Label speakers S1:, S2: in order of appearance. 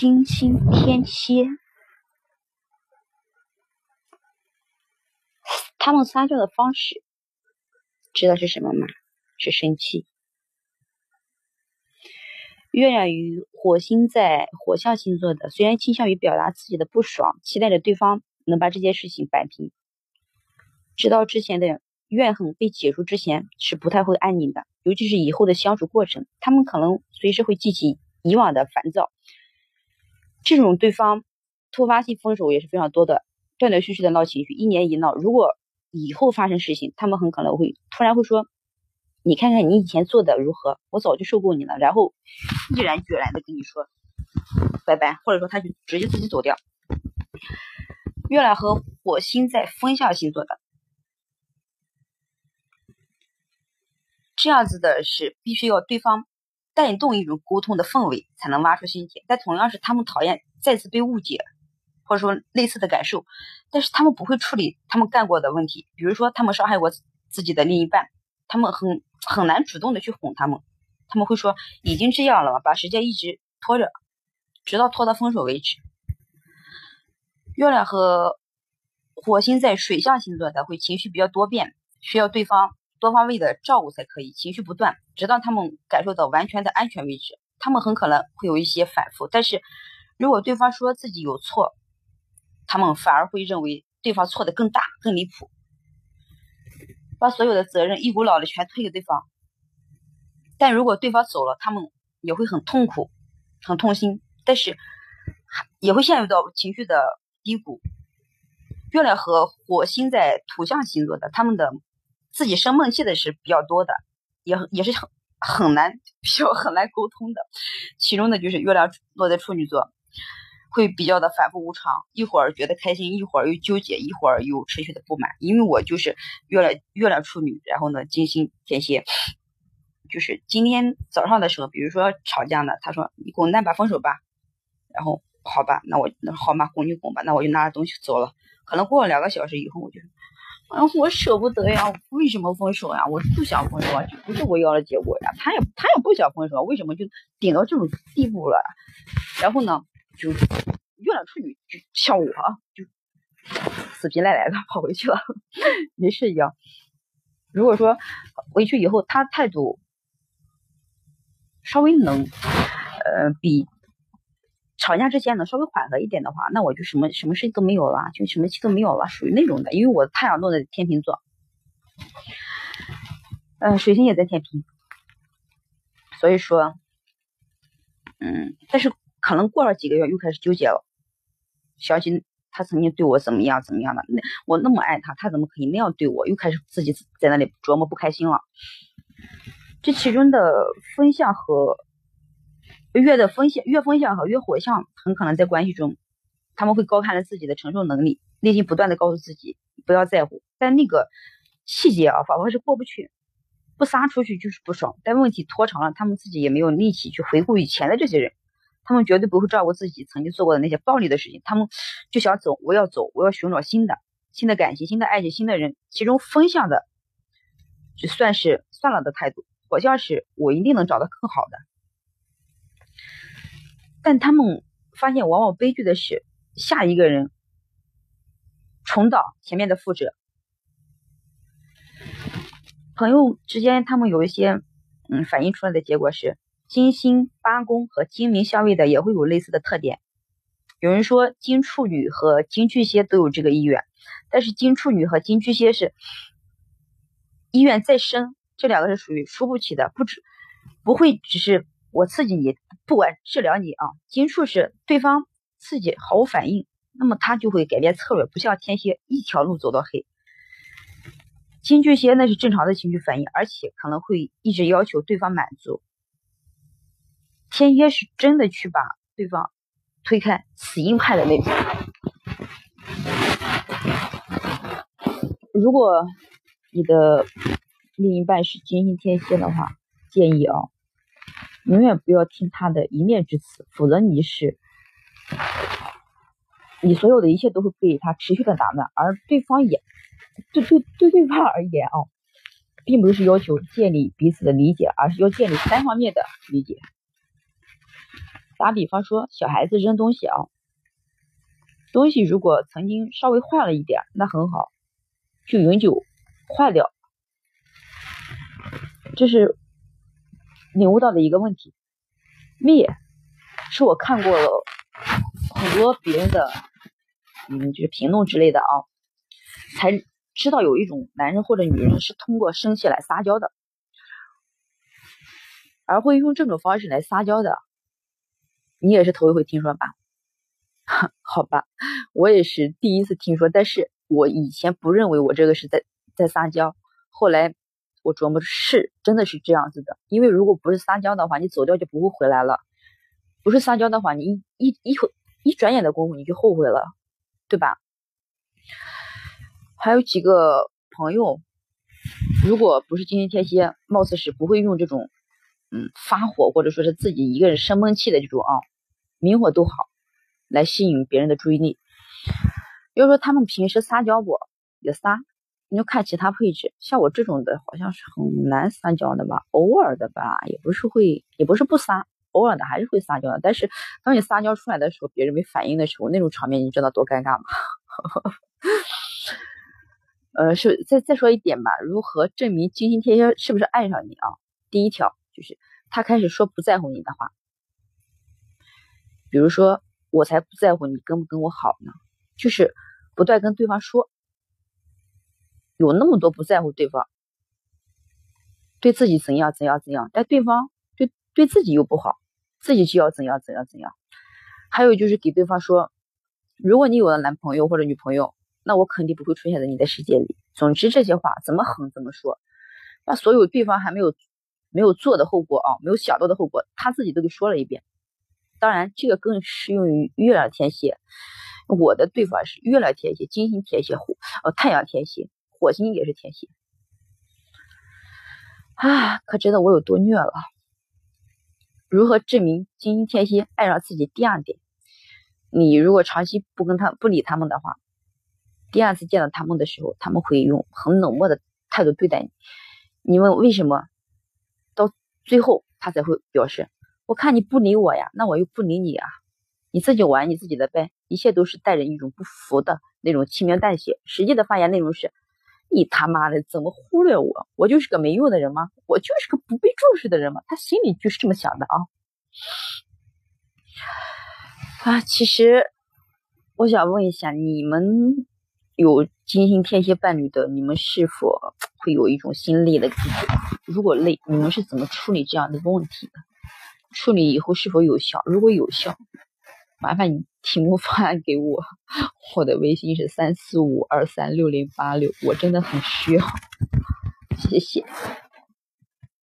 S1: 金星天蝎，他们撒娇的方式，知道是什么吗？是生气。月亮与火星在火象星座的，虽然倾向于表达自己的不爽，期待着对方能把这件事情摆平，直到之前的怨恨被解除之前，是不太会安宁的。尤其是以后的相处过程，他们可能随时会记起以往的烦躁。这种对方突发性分手也是非常多的，断断续续的闹情绪，一年一闹。如果以后发生事情，他们很可能会突然会说。你看看你以前做的如何？我早就受够你了，然后毅然决然的跟你说拜拜，或者说他就直接自己走掉。月亮和火星在风象星座的，这样子的是必须要对方带动一种沟通的氛围，才能挖出心结。但同样是他们讨厌再次被误解，或者说类似的感受，但是他们不会处理他们干过的问题，比如说他们伤害过自己的另一半，他们很。很难主动的去哄他们，他们会说已经这样了，把时间一直拖着，直到拖到分手为止。月亮和火星在水象星座的会情绪比较多变，需要对方多方位的照顾才可以，情绪不断，直到他们感受到完全的安全为止。他们很可能会有一些反复，但是如果对方说自己有错，他们反而会认为对方错的更大、更离谱。把所有的责任一股脑的全推给对方，但如果对方走了，他们也会很痛苦、很痛心，但是也会陷入到情绪的低谷。月亮和火星在土象星座的，他们的自己生闷气的是比较多的，也也是很很难比较很难沟通的。其中呢，就是月亮落在处女座。会比较的反复无常，一会儿觉得开心，一会儿又纠结，一会儿又持续的不满。因为我就是月亮月亮处女，然后呢金星天蝎，就是今天早上的时候，比如说吵架呢，他说你滚蛋吧，分手吧，然后好吧，那我那好嘛，滚就滚吧，那我就拿着东西走了。可能过了两个小时以后，我就，哎呀，我舍不得呀，为什么分手呀？我不想分手啊，这不是我要的结果呀。他也他也不想分手，为什么就顶到这种地步了？然后呢？就月亮处女就像我，就死皮赖赖的跑回去了，没事一样。如果说回去以后他态度稍微能，呃，比吵架之前能稍微缓和一点的话，那我就什么什么事情都没有了，就什么气都没有了，属于那种的。因为我太阳落在天平座，呃，水星也在天平，所以说，嗯，但是。可能过了几个月又开始纠结了，想起他曾经对我怎么样怎么样的，那我那么爱他，他怎么可以那样对我？又开始自己在那里琢磨不开心了。这其中的风向和月的风象、月风象和月火象很可能在关系中，他们会高看了自己的承受能力，内心不断的告诉自己不要在乎，但那个细节啊，仿佛是过不去，不撒出去就是不爽。但问题拖长了，他们自己也没有力气去回顾以前的这些人。他们绝对不会照顾自己曾经做过的那些暴力的事情，他们就想走，我要走，我要寻找新的、新的感情、新的爱情、新的人。其中风向的，就算是算了的态度，火象是我一定能找到更好的。但他们发现，往往悲剧的是下一个人重蹈前面的覆辙。朋友之间，他们有一些嗯反映出来的结果是。金星八宫和金明相位的也会有类似的特点。有人说金处女和金巨蟹都有这个意愿，但是金处女和金巨蟹是意愿再深，这两个是属于输不起的，不止不会只是我刺激你，不管治疗你啊。金处是对方刺激毫无反应，那么他就会改变策略，不像天蝎一条路走到黑。金巨蟹那是正常的情绪反应，而且可能会一直要求对方满足。天蝎是真的去把对方推开，死硬派的那种。如果你的另一半是金星天蝎的话，建议啊，永远不要听他的一面之词，否则你是你所有的一切都会被他持续的打乱，而对方也对对对对方而言啊，并不是要求建立彼此的理解，而是要建立单方面的理解。打比方说，小孩子扔东西啊，东西如果曾经稍微坏了一点，那很好，就永久坏掉。这是领悟到的一个问题。灭是我看过很多别人的，嗯，就是评论之类的啊，才知道有一种男人或者女人是通过生气来撒娇的，而会用这种方式来撒娇的，你也是头一回听说吧？好吧，我也是第一次听说，但是我以前不认为我这个是在在撒娇，后来。我琢磨是真的是这样子的，因为如果不是撒娇的话，你走掉就不会回来了；不是撒娇的话，你一一一会一转眼的功夫你就后悔了，对吧？还有几个朋友，如果不是金星天蝎，貌似是不会用这种嗯发火或者说是自己一个人生闷气的这种啊，明火都好来吸引别人的注意力。要说他们平时撒娇不也撒。你就看其他配置，像我这种的，好像是很难撒娇的吧？偶尔的吧，也不是会，也不是不撒，偶尔的还是会撒娇的。但是当你撒娇出来的时候，别人没反应的时候，那种场面你知道多尴尬吗？呃，是再再说一点吧，如何证明金星天蝎是不是爱上你啊？第一条就是他开始说不在乎你的话，比如说我才不在乎你跟不跟我好呢，就是不断跟对方说。有那么多不在乎对方，对自己怎样怎样怎样，但对方对对自己又不好，自己就要怎样怎样怎样。还有就是给对方说，如果你有了男朋友或者女朋友，那我肯定不会出现在你的世界里。总之这些话怎么狠怎么说，把所有对方还没有没有做的后果啊，没有想到的后果，他自己都给说了一遍。当然，这个更适用于月亮天蝎。我的对方是月亮天蝎、金星天蝎、火呃太阳天蝎。火星也是天蝎啊，可知道我有多虐了？如何证明金星天蝎爱上自己？第二点，你如果长期不跟他不理他们的话，第二次见到他们的时候，他们会用很冷漠的态度对待你。你问为什么？到最后他才会表示：我看你不理我呀，那我又不理你啊，你自己玩你自己的呗。一切都是带着一种不服的那种轻描淡写，实际的发言内容是。你他妈的怎么忽略我？我就是个没用的人吗？我就是个不被重视的人吗？他心里就是这么想的啊！啊，其实我想问一下，你们有金星天蝎伴侣的，你们是否会有一种心累的感觉？如果累，你们是怎么处理这样的问题的？处理以后是否有效？如果有效，麻烦你。题目发给我，我的微信是三四五二三六零八六，我真的很需要，谢谢。